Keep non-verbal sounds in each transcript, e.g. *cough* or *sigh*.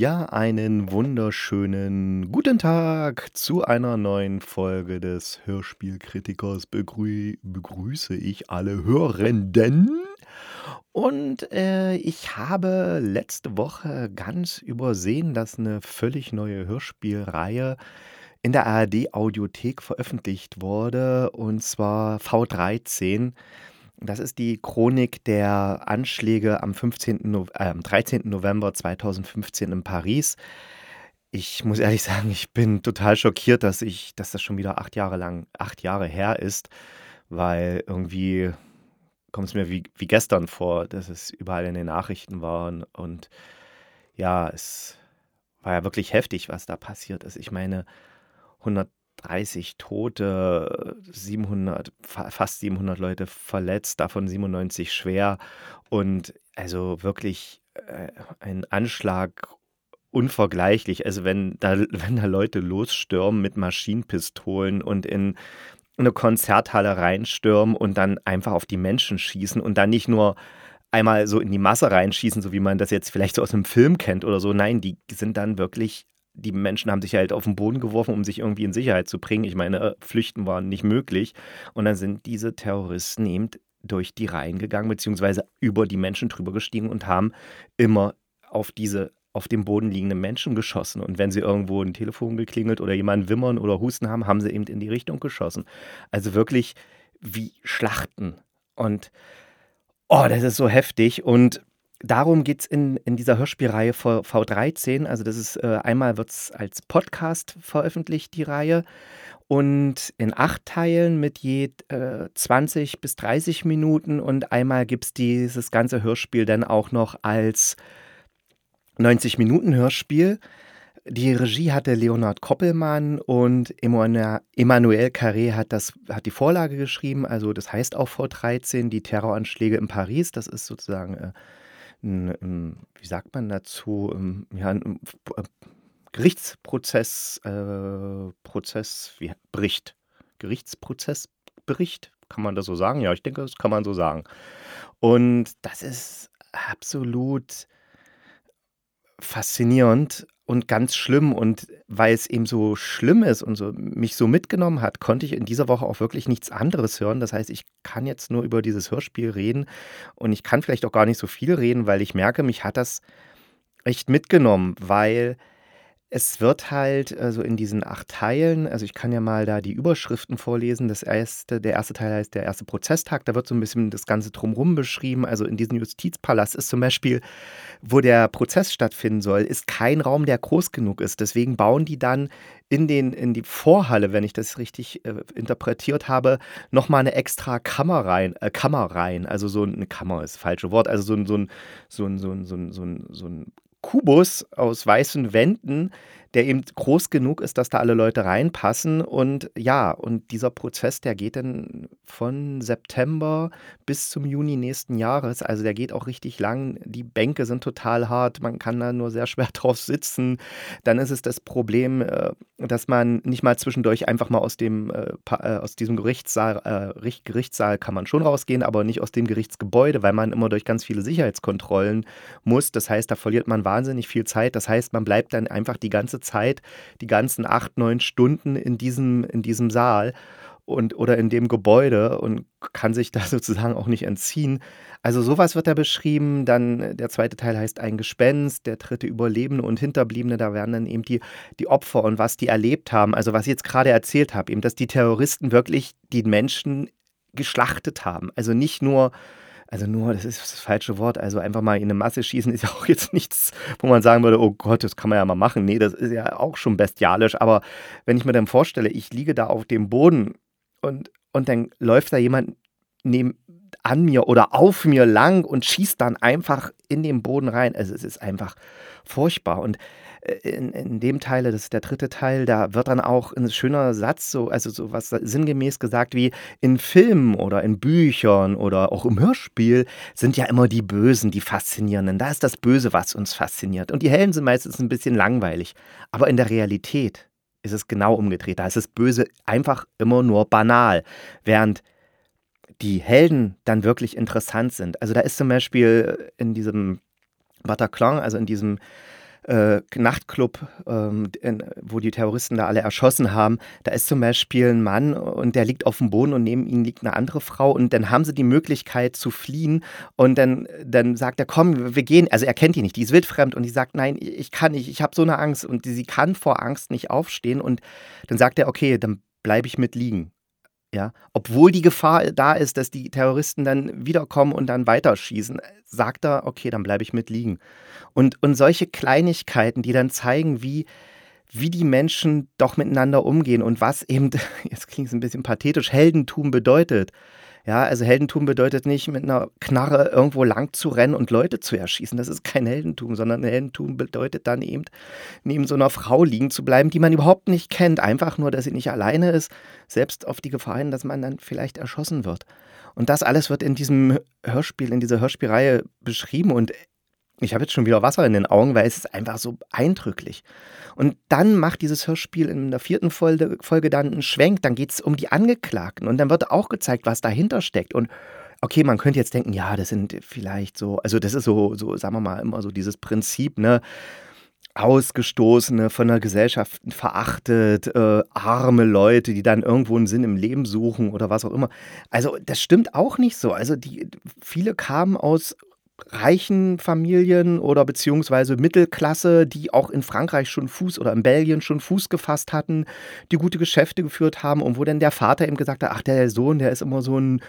Ja, einen wunderschönen guten Tag zu einer neuen Folge des Hörspielkritikers. Begrü begrüße ich alle Hörenden. Und äh, ich habe letzte Woche ganz übersehen, dass eine völlig neue Hörspielreihe in der ARD Audiothek veröffentlicht wurde, und zwar V13. Das ist die Chronik der Anschläge am 15. No äh, 13. November 2015 in Paris. Ich muss ehrlich *laughs* sagen, ich bin total schockiert, dass ich dass das schon wieder acht Jahre lang acht Jahre her ist, weil irgendwie kommt es mir wie wie gestern vor, dass es überall in den Nachrichten war und und ja, es war ja wirklich heftig, was da passiert ist. Ich meine, 100 30 Tote, 700, fast 700 Leute verletzt, davon 97 schwer. Und also wirklich äh, ein Anschlag unvergleichlich. Also wenn da, *laughs* wenn da Leute losstürmen mit Maschinenpistolen und in eine Konzerthalle reinstürmen und dann einfach auf die Menschen schießen und dann nicht nur einmal so in die Masse reinschießen, so wie man das jetzt vielleicht so aus einem Film kennt oder so. Nein, die sind dann wirklich die Menschen haben sich halt auf den Boden geworfen, um sich irgendwie in Sicherheit zu bringen. Ich meine, äh, flüchten war nicht möglich. Und dann sind diese Terroristen eben durch die Reihen gegangen, beziehungsweise über die Menschen drüber gestiegen und haben immer auf diese auf dem Boden liegenden Menschen geschossen. Und wenn sie irgendwo ein Telefon geklingelt oder jemanden wimmern oder husten haben, haben sie eben in die Richtung geschossen. Also wirklich wie Schlachten. Und oh, das ist so heftig. Und Darum geht es in, in dieser Hörspielreihe V, V13. Also das ist äh, einmal wird es als Podcast veröffentlicht, die Reihe. Und in acht Teilen mit je äh, 20 bis 30 Minuten. Und einmal gibt es dieses ganze Hörspiel dann auch noch als 90-Minuten-Hörspiel. Die Regie hatte Leonard Koppelmann und Emmanuel Carré hat, das, hat die Vorlage geschrieben. Also das heißt auch V13, die Terroranschläge in Paris. Das ist sozusagen äh, 'n 'n wie sagt man dazu, ähm, ja, 'n äh, Gerichtsprozess äh, Prozess wie Bericht Gerichtsprozessbericht, kann man das so sagen? Ja, ich denke, das kann man so sagen. Und das ist absolut faszinierend und ganz schlimm. Und weil es eben so schlimm ist und so mich so mitgenommen hat, konnte ich in dieser Woche auch wirklich nichts anderes hören. Das heißt, ich kann jetzt nur über dieses Hörspiel reden und ich kann vielleicht auch gar nicht so viel reden, weil ich merke, mich hat das echt mitgenommen, weil es wird halt also in diesen acht Teilen, also ich kann ja mal da die Überschriften vorlesen. Das erste, der erste Teil heißt der erste Prozesstag. Da wird so ein bisschen das Ganze drumherum beschrieben. Also in diesem Justizpalast ist zum Beispiel, wo der Prozess stattfinden soll, ist kein Raum, der groß genug ist. Deswegen bauen die dann in, den, in die Vorhalle, wenn ich das richtig äh, interpretiert habe, nochmal eine extra Kammer rein, äh, Kammer rein. Also so eine Kammer ist das falsche Wort. Also so ein, so ein, so ein, so ein, so ein, so ein, so ein Kubus aus weißen Wänden, der eben groß genug ist, dass da alle Leute reinpassen. Und ja, und dieser Prozess, der geht dann von September bis zum Juni nächsten Jahres. Also der geht auch richtig lang. Die Bänke sind total hart, man kann da nur sehr schwer *laughs* drauf sitzen. Dann ist es das Problem, äh, dass man nicht mal zwischendurch einfach mal aus dem äh, äh, aus diesem Gerichtssaal, Gerichtssaal kann man schon rausgehen, aber nicht aus dem Gerichtsgebäude, weil man immer durch ganz viele Sicherheitskontrollen muss. Das heißt, da verliert man wahnsinnig viel Zeit. Das heißt, man bleibt dann einfach die ganze Zeit, die ganzen acht, neun Stunden in diesem, in diesem Saal und, oder in dem Gebäude und kann sich da *laughs* sozusagen auch nicht entziehen. Also sowas wird da beschrieben. Dann der zweite Teil heißt ein Gespenst, der dritte Überlebende und Hinterbliebene. Da werden dann eben die, die Opfer und was die erlebt haben. Also was ich jetzt gerade erzählt habe, eben, dass die Terroristen wirklich die Menschen geschlachtet haben. Also nicht nur also nur, das ist das falsche Wort, also einfach mal in eine Masse schießen ist ja auch jetzt *laughs* nichts, wo man sagen würde, oh Gott, das kann man ja mal machen. Nee, das ist ja auch schon bestialisch. Aber wenn ich mir dann vorstelle, ich liege da auf dem Boden und, und dann läuft da jemand neben, an mir oder auf mir lang und schießt dann einfach in den Boden rein. Also es ist einfach furchtbar. Und in, in dem Teil, das ist der dritte Teil, da wird dann auch ein schöner Satz, so, also so was sinngemäß gesagt wie in Filmen oder in Büchern oder auch im Hörspiel sind ja immer die Bösen, die Faszinierenden. Da ist das Böse, was uns fasziniert. Und die Helden sind meistens ein bisschen langweilig. Aber in der Realität ist es genau umgedreht. Da ist das Böse einfach immer nur banal. Während die Helden dann wirklich interessant sind. Also da ist zum Beispiel in diesem Bataclan, also in diesem äh, Nachtclub, ähm, in, wo die Terroristen da alle erschossen haben, da ist zum Beispiel ein Mann und der liegt auf dem Boden und neben ihm liegt eine andere Frau und dann haben sie die Möglichkeit zu fliehen und dann, dann sagt er, komm, wir gehen, also er kennt die nicht, die ist wildfremd und die sagt, nein, ich kann nicht, ich habe so eine Angst und sie kann vor Angst nicht aufstehen und dann sagt er, okay, dann bleibe ich mit liegen. Ja, obwohl die Gefahr da ist, dass die Terroristen dann wiederkommen und dann weiterschießen, sagt er, okay, dann bleibe ich mit liegen. Und, und solche Kleinigkeiten, die dann zeigen, wie, wie die Menschen doch miteinander umgehen und was eben, *laughs* jetzt klingt es ein bisschen pathetisch, Heldentum bedeutet. Ja, also Heldentum bedeutet nicht, mit einer Knarre irgendwo lang zu rennen und Leute zu erschießen. Das ist kein Heldentum, sondern Heldentum bedeutet dann eben, neben so einer Frau liegen zu bleiben, die man überhaupt nicht kennt. Einfach nur, dass sie nicht alleine ist, selbst auf die Gefahr hin, dass man dann vielleicht erschossen wird. Und das alles wird in diesem Hörspiel, in dieser Hörspielreihe beschrieben und ich habe jetzt schon wieder Wasser in den Augen, weil es ist einfach so eindrücklich. Und dann macht dieses Hörspiel in der vierten Folge, Folge dann einen Schwenk, dann geht es um die Angeklagten und dann wird auch gezeigt, was dahinter steckt. Und okay, man könnte jetzt denken, ja, das sind vielleicht so, also das ist so, so, sagen wir mal, immer so dieses Prinzip, ne? Ausgestoßene, von der Gesellschaft verachtet, äh, arme Leute, die dann irgendwo einen Sinn im Leben suchen oder was auch immer. Also das stimmt auch nicht so. Also die viele kamen aus reichen Familien oder beziehungsweise Mittelklasse, die auch in Frankreich schon Fuß oder in Belgien schon Fuß gefasst hatten, die gute Geschäfte geführt haben und wo dann der Vater eben gesagt hat, ach, der Sohn, der ist immer so ein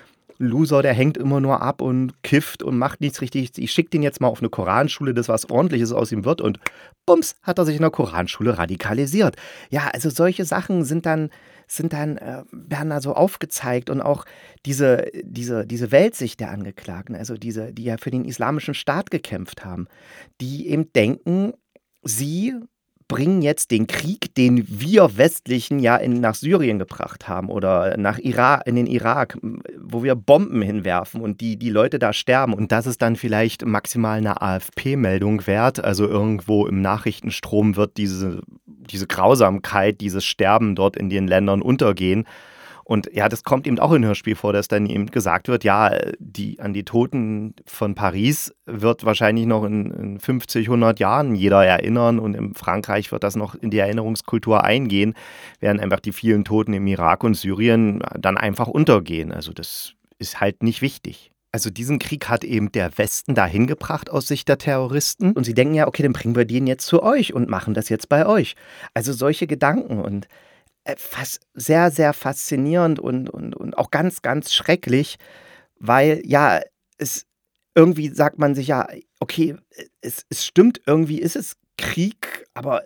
Loser, der hängt immer nur ab und kifft und macht nichts richtig. Ich schicke den jetzt mal auf eine Koranschule, dass was ordentliches aus ihm wird und bums, hat er sich in der Koranschule radikalisiert. Ja, also solche Sachen sind dann sind dann, äh, werden da so aufgezeigt und auch diese, diese, diese Weltsicht der Angeklagten, also diese, die ja für den islamischen Staat gekämpft haben, die eben denken, sie bringen jetzt den Krieg, den wir Westlichen ja in, nach Syrien gebracht haben oder nach Irak, in den Irak, wo wir Bomben hinwerfen und die, die Leute da sterben. Und das ist dann vielleicht maximal eine AFP-Meldung wert. Also irgendwo im Nachrichtenstrom wird diese, diese Grausamkeit, dieses Sterben dort in den Ländern untergehen. Und ja, das kommt eben auch in Hörspiel vor, dass dann eben gesagt wird, ja, die, an die Toten von Paris wird wahrscheinlich noch in, in 50, 100 Jahren jeder erinnern und in Frankreich wird das noch in die Erinnerungskultur eingehen, während einfach die vielen Toten im Irak und Syrien dann einfach untergehen. Also das ist halt nicht wichtig. Also diesen Krieg hat eben der Westen dahin gebracht aus Sicht der Terroristen. Und sie denken ja, okay, dann bringen wir den jetzt zu euch und machen das jetzt bei euch. Also solche Gedanken. Und äh, sehr, sehr faszinierend und, und, und auch ganz, ganz schrecklich, weil ja, es irgendwie sagt man sich ja, okay, es, es stimmt, irgendwie ist es Krieg, aber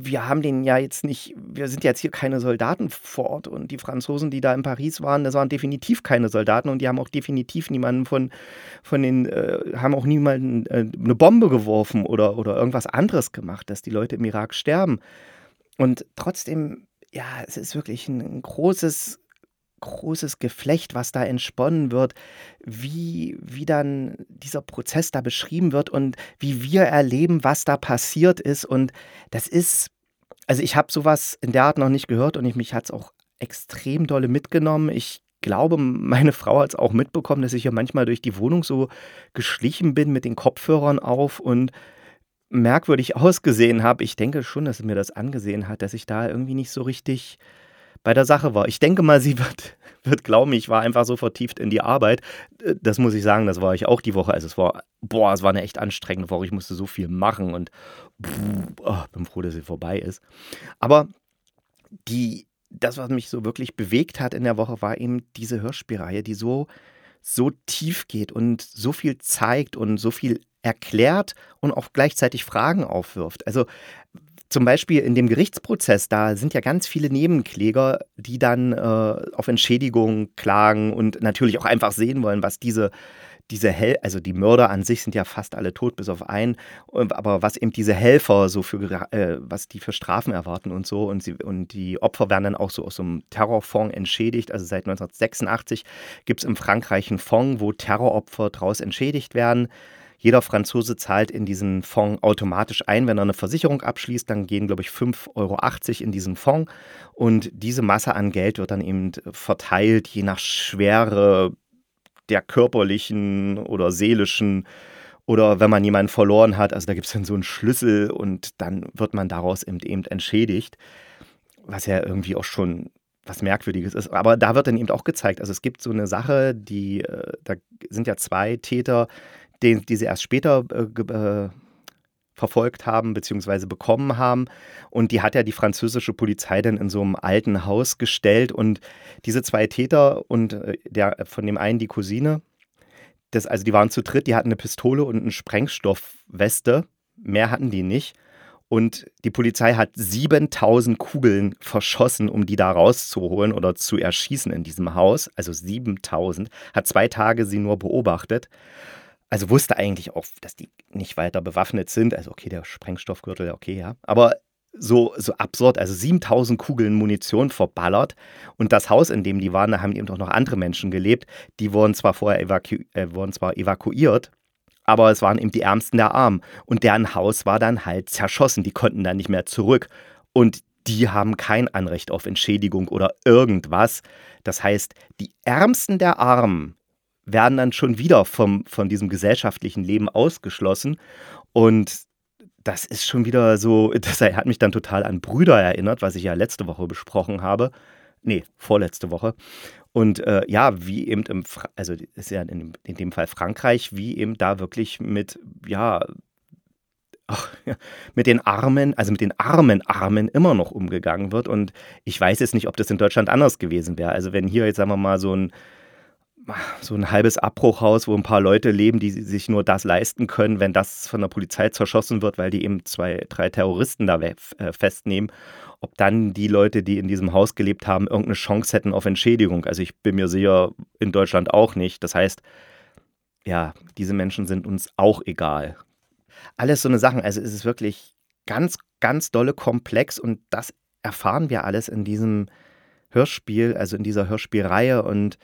wir haben den ja jetzt nicht, wir sind jetzt hier keine Soldaten vor Ort und die Franzosen, die da in Paris waren, das waren definitiv keine Soldaten und die haben auch definitiv niemanden von, von den, äh, haben auch niemanden äh, eine Bombe geworfen oder, oder irgendwas anderes gemacht, dass die Leute im Irak sterben. Und trotzdem ja, es ist wirklich ein großes großes Geflecht, was da entsponnen wird, wie wie dann dieser Prozess da beschrieben wird und wie wir erleben, was da passiert ist. Und das ist also, ich habe sowas in der Art noch nicht gehört und ich mich es auch extrem dolle mitgenommen. Ich glaube, meine Frau hat es auch mitbekommen, dass ich ja manchmal durch die Wohnung so geschlichen bin mit den Kopfhörern auf und merkwürdig *laughs* ausgesehen habe. Ich denke schon, dass sie mir das angesehen hat, dass ich da irgendwie nicht so richtig bei der Sache war. Ich denke mal, sie wird, *laughs* wird glauben, ich war einfach so vertieft in die Arbeit. Äh, das muss ich sagen, das war ich auch die Woche. Also es war, boah, es war eine echt anstrengende Woche. Ich musste so viel machen und oh, bin froh, dass sie vorbei ist. Aber die, das, was mich so wirklich bewegt hat in der Woche, war eben diese Hörspielreihe, die so, so tief geht und so viel zeigt und so viel erklärt und auch gleichzeitig Fragen aufwirft. Also zum Beispiel in dem Gerichtsprozess, da sind ja ganz viele Nebenkläger, die dann äh, auf Entschädigung klagen und natürlich auch einfach sehen wollen, was diese, diese Hel also die Mörder an sich sind ja fast alle tot, bis auf einen, aber was eben diese Helfer so für, äh, was die für Strafen erwarten und so und, sie, und die Opfer werden dann auch so aus so einem Terrorfonds entschädigt. Also seit 1986 gibt es in Frankreich einen Fonds, wo Terroropfer daraus entschädigt werden. Jeder Franzose zahlt in diesen Fonds automatisch ein, wenn er eine Versicherung abschließt. Dann gehen, glaube ich, 5,80 Euro in diesen Fonds. Und diese Masse an Geld wird dann eben verteilt, je nach Schwere der körperlichen oder seelischen oder wenn man jemanden verloren hat, also da gibt es dann so einen Schlüssel und dann wird man daraus eben, eben entschädigt, was ja irgendwie auch schon was Merkwürdiges ist. Aber da wird dann eben auch gezeigt, also es gibt so eine Sache, die, äh, da sind ja zwei Täter, die, die sie erst später äh, äh, verfolgt haben bzw. bekommen haben. Und die hat ja die französische Polizei dann in so einem alten Haus gestellt. Und diese zwei Täter und äh, der, von dem einen die Cousine, das, also die waren zu dritt, die hatten eine Pistole und eine Sprengstoffweste. Mehr hatten die nicht. Und die Polizei hat 7000 Kugeln verschossen, um die da rauszuholen oder zu erschießen in diesem Haus. Also 7000. Hat zwei Tage sie nur beobachtet. Also wusste eigentlich auch, dass die nicht weiter bewaffnet sind. Also okay, der Sprengstoffgürtel, okay, ja. Aber so, so absurd, also 7000 Kugeln Munition verballert. Und das Haus, in dem die waren, da haben eben auch noch andere Menschen gelebt. Die wurden zwar vorher evaku äh, wurden zwar evakuiert, aber es waren eben die Ärmsten der Armen. Und deren Haus war dann halt zerschossen. Die konnten dann nicht mehr zurück. Und die haben kein Anrecht auf Entschädigung oder irgendwas. Das heißt, die Ärmsten der Armen werden dann schon wieder vom, von diesem gesellschaftlichen Leben ausgeschlossen. Und das ist schon wieder so, *laughs* das hat mich dann total an Brüder erinnert, was ich ja letzte Woche besprochen habe. Nee, vorletzte Woche. Und äh, ja, wie eben im, Fra also ist ja in, in, dem Fall Frankreich, wie eben da wirklich mit, ja, ach, ja, mit den Armen, also mit den armen Armen immer noch umgegangen wird. Und ich weiß jetzt nicht, ob das in Deutschland anders gewesen wäre. Also wenn hier jetzt, sagen wir mal, so ein so ein halbes Abbruchhaus, wo ein paar Leute leben, die sich nur das leisten können, wenn das von der Polizei zerschossen wird, weil die eben zwei, drei Terroristen da äh, festnehmen. Ob dann die Leute, die in diesem Haus gelebt haben, irgendeine Chance hätten auf Entschädigung. Also ich bin mir sicher, in Deutschland auch nicht. Das heißt, ja, diese Menschen sind uns auch egal. Alles so eine Sachen. Also es ist wirklich ganz, ganz dolle komplex und das erfahren wir alles in diesem Hörspiel, also in dieser Hörspielreihe und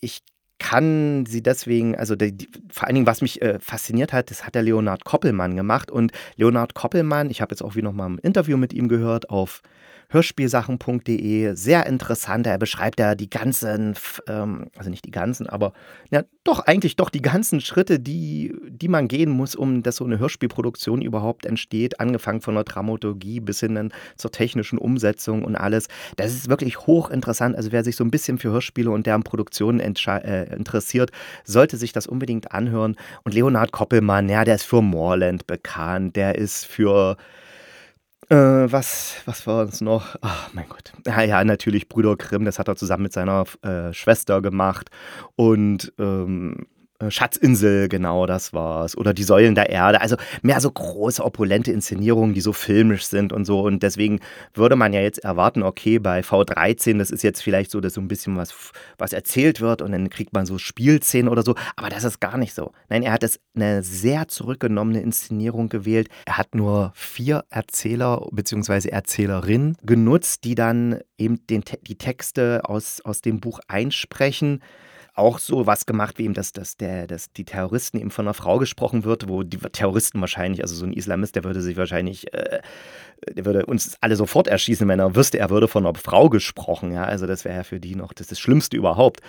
ich kann sie deswegen, also die, die, vor allen Dingen, was mich äh, fasziniert hat, das hat der Leonard Koppelmann gemacht. Und Leonard Koppelmann, ich habe jetzt auch wieder noch mal ein Interview mit ihm gehört auf hörspielsachen.de. Sehr interessant. Er beschreibt ja die ganzen, ähm, also nicht die ganzen, aber ja, doch eigentlich doch die ganzen Schritte, die, die man gehen muss, um dass so eine Hörspielproduktion überhaupt entsteht. Angefangen von der Dramaturgie bis hin dann zur technischen Umsetzung und alles. Das ist wirklich hochinteressant. Also wer sich so ein bisschen für Hörspiele und deren Produktionen äh, interessiert, sollte sich das unbedingt anhören. Und Leonard Koppelmann, ja, der ist für Moorland bekannt. Der ist für äh, was, was war uns noch? Ach, mein Gott. Ja, ja, natürlich Brüder Grimm, das hat er zusammen mit seiner äh, Schwester gemacht. Und ähm, äh, Schatzinsel, genau, das war's. Oder die Säulen der Erde. Also mehr so große, opulente Inszenierungen, die so filmisch sind und so. Und deswegen würde man ja jetzt erwarten, okay, bei V13, das ist jetzt vielleicht so, dass so ein bisschen was, was erzählt wird und dann kriegt man so Spielszenen oder so. Aber das ist gar nicht so. Nein, er hat es eine sehr zurückgenommene Inszenierung gewählt. Er hat nur vier Erzähler bzw. Erzählerinnen genutzt, die dann eben den, die Texte aus, aus dem Buch einsprechen auch so was gemacht, wie eben, dass, dass, der, dass die Terroristen eben von einer Frau gesprochen wird, wo die Terroristen wahrscheinlich, also so ein Islamist, der würde sich wahrscheinlich, äh, der würde uns alle sofort erschießen, wenn er wüsste, er würde von einer Frau gesprochen, ja, also das wäre ja für die noch das, das Schlimmste überhaupt.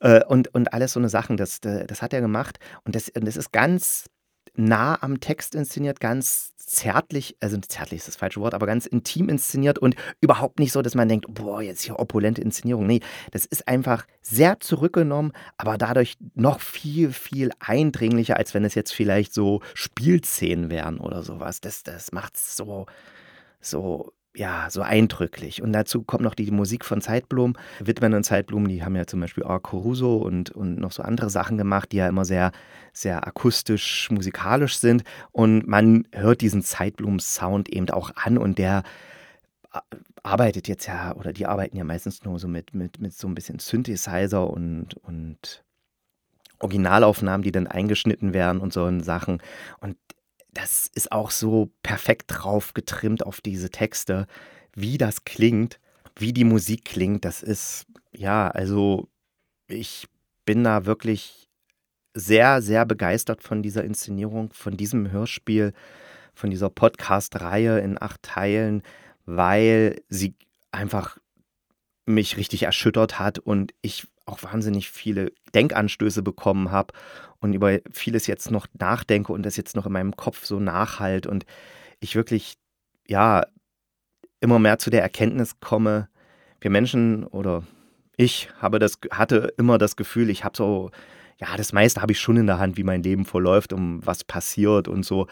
Äh, und, und alles so eine Sachen, das, das hat er gemacht und das, und das ist ganz nah am Text inszeniert, ganz zärtlich, also zärtlich ist das falsche Wort, aber ganz intim inszeniert und überhaupt nicht so, dass man denkt, boah, jetzt hier opulente Inszenierung. Nee, das ist einfach sehr zurückgenommen, aber dadurch noch viel, viel eindringlicher, als wenn es jetzt vielleicht so Spielszenen wären oder sowas. Das, das macht es so, so ja, so eindrücklich. Und dazu kommt noch die Musik von Zeitblum. Widmen und Zeitblum, die haben ja zum Beispiel auch Caruso und, und noch so andere Sachen gemacht, die ja immer sehr, sehr akustisch, musikalisch sind. Und man hört diesen Zeitblum-Sound eben auch an und der äh, arbeitet jetzt ja, oder die arbeiten ja meistens nur so mit, mit, mit so ein bisschen Synthesizer und, und Originalaufnahmen, die dann eingeschnitten werden und so Sachen. Und das ist auch so perfekt drauf getrimmt auf diese Texte, wie das klingt, wie die Musik klingt. Das ist, ja, also ich bin da wirklich sehr, sehr begeistert von dieser Inszenierung, von diesem Hörspiel, von dieser Podcast-Reihe in acht Teilen, weil sie einfach mich richtig erschüttert hat und ich auch wahnsinnig viele Denkanstöße bekommen habe und über vieles jetzt noch nachdenke und das jetzt noch in meinem Kopf so nachhalt und ich wirklich, ja, immer mehr zu der Erkenntnis komme, wir Menschen oder ich habe das, hatte immer das Gefühl, ich habe so, ja, das meiste habe ich schon in der Hand, wie mein Leben verläuft, um was passiert und so.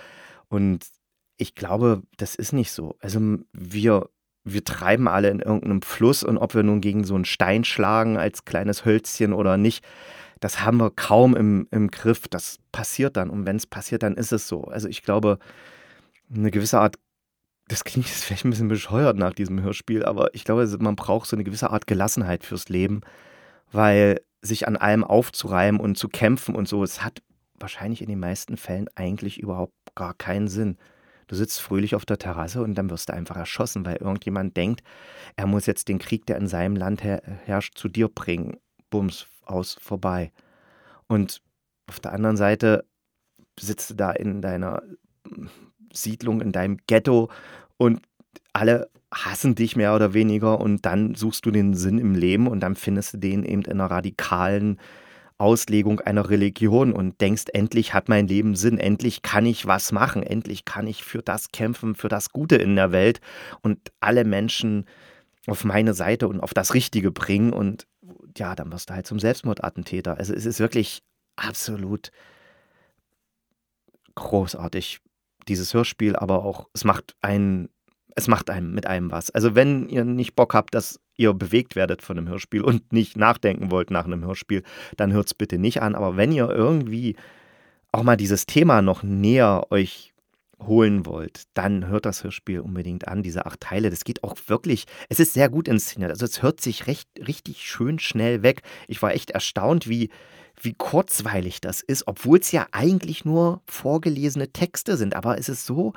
Und ich glaube, das ist nicht so. Also wir, wir treiben alle in irgendeinem Fluss und ob wir nun gegen so einen Stein schlagen als kleines Hölzchen oder nicht, das haben wir kaum im, im Griff. Das passiert dann. Und wenn es passiert, dann ist es so. Also ich glaube, eine gewisse Art, das klingt jetzt vielleicht ein bisschen bescheuert nach diesem Hörspiel, aber ich glaube, man braucht so eine gewisse Art Gelassenheit fürs Leben, weil sich an allem aufzureiben und zu kämpfen und so, es hat wahrscheinlich in den meisten Fällen eigentlich überhaupt gar keinen Sinn. Du sitzt fröhlich auf der Terrasse und dann wirst du einfach erschossen, weil irgendjemand denkt, er muss jetzt den Krieg, der in seinem Land her herrscht, zu dir bringen. Bums, aus, vorbei. Und auf der anderen Seite sitzt du da in deiner Siedlung, in deinem Ghetto und alle hassen dich mehr oder weniger und dann suchst du den Sinn im Leben und dann findest du den eben in einer radikalen Auslegung einer Religion und denkst, endlich hat mein Leben Sinn, endlich kann ich was machen, endlich kann ich für das kämpfen, für das Gute in der Welt und alle Menschen auf meine Seite und auf das Richtige bringen und ja, dann wirst du halt zum Selbstmordattentäter. Also es ist wirklich absolut großartig, dieses Hörspiel, aber auch, es macht einen, es macht einem mit einem was. Also wenn ihr nicht Bock habt, dass ihr bewegt werdet von einem Hörspiel und nicht nachdenken wollt nach einem Hörspiel, dann hört es bitte nicht an. Aber wenn ihr irgendwie auch mal dieses Thema noch näher euch holen wollt, dann hört das Hörspiel unbedingt an, diese acht Teile. Das geht auch wirklich, es ist sehr gut inszeniert. Also es hört sich recht, richtig schön schnell weg. Ich war echt erstaunt, wie, wie kurzweilig das ist, obwohl es ja eigentlich nur vorgelesene Texte sind. Aber es ist so,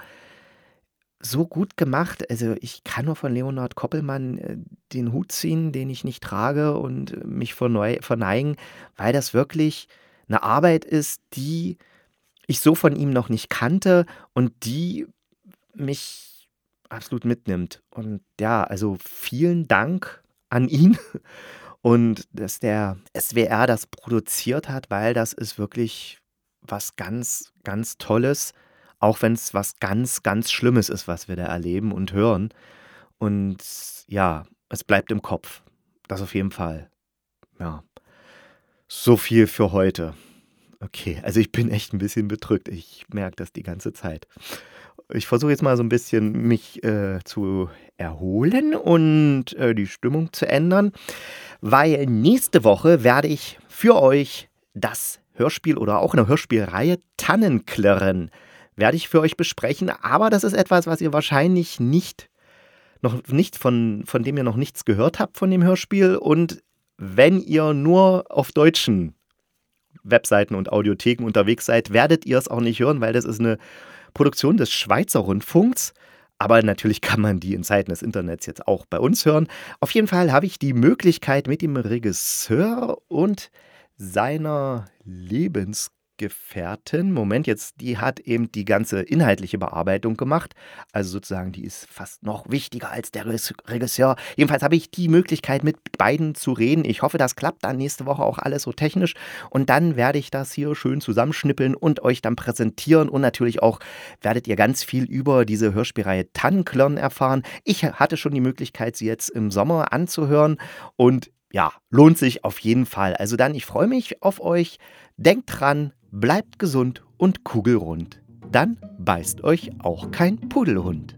so gut gemacht. Also ich kann nur von Leonhard Koppelmann äh, den Hut ziehen, den ich nicht trage und mich verneigen, weil das wirklich eine Arbeit ist, die ich so von ihm noch nicht kannte und die mich absolut mitnimmt. Und ja, also vielen Dank an ihn *laughs* und dass der SWR das produziert hat, weil das ist wirklich was ganz, ganz Tolles auch wenn es was ganz, ganz Schlimmes ist, was wir da erleben und hören. Und ja, es bleibt im Kopf. Das auf jeden Fall. Ja. So viel für heute. Okay, also ich bin echt ein bisschen bedrückt. Ich merke das die ganze Zeit. Ich versuche jetzt mal so ein bisschen mich äh, zu erholen und äh, die Stimmung zu ändern, weil nächste Woche werde ich für euch das Hörspiel oder auch eine Hörspielreihe Tannenklirren werde ich für euch besprechen. Aber das ist etwas, was ihr wahrscheinlich nicht, noch nicht von, von dem ihr noch nichts gehört habt von dem Hörspiel. Und wenn ihr nur auf deutschen Webseiten und Audiotheken unterwegs seid, werdet ihr es auch nicht hören, weil das ist eine Produktion des Schweizer Rundfunks. Aber natürlich kann man die in Zeiten des Internets jetzt auch bei uns hören. Auf jeden Fall habe ich die Möglichkeit mit dem Regisseur und seiner Lebens Gefährtin, Moment, jetzt, die hat eben die ganze inhaltliche Bearbeitung gemacht. Also sozusagen, die ist fast noch wichtiger als der Regisseur. Jedenfalls habe ich die Möglichkeit, mit beiden zu reden. Ich hoffe, das klappt dann nächste Woche auch alles so technisch. Und dann werde ich das hier schön zusammenschnippeln und euch dann präsentieren. Und natürlich auch werdet ihr ganz viel über diese Hörspielreihe Tannenklirn erfahren. Ich hatte schon die Möglichkeit, sie jetzt im Sommer anzuhören. Und ja, lohnt sich auf jeden Fall. Also dann, ich freue mich auf euch. Denkt dran, bleibt gesund und kugelrund. Dann beißt euch auch kein Pudelhund.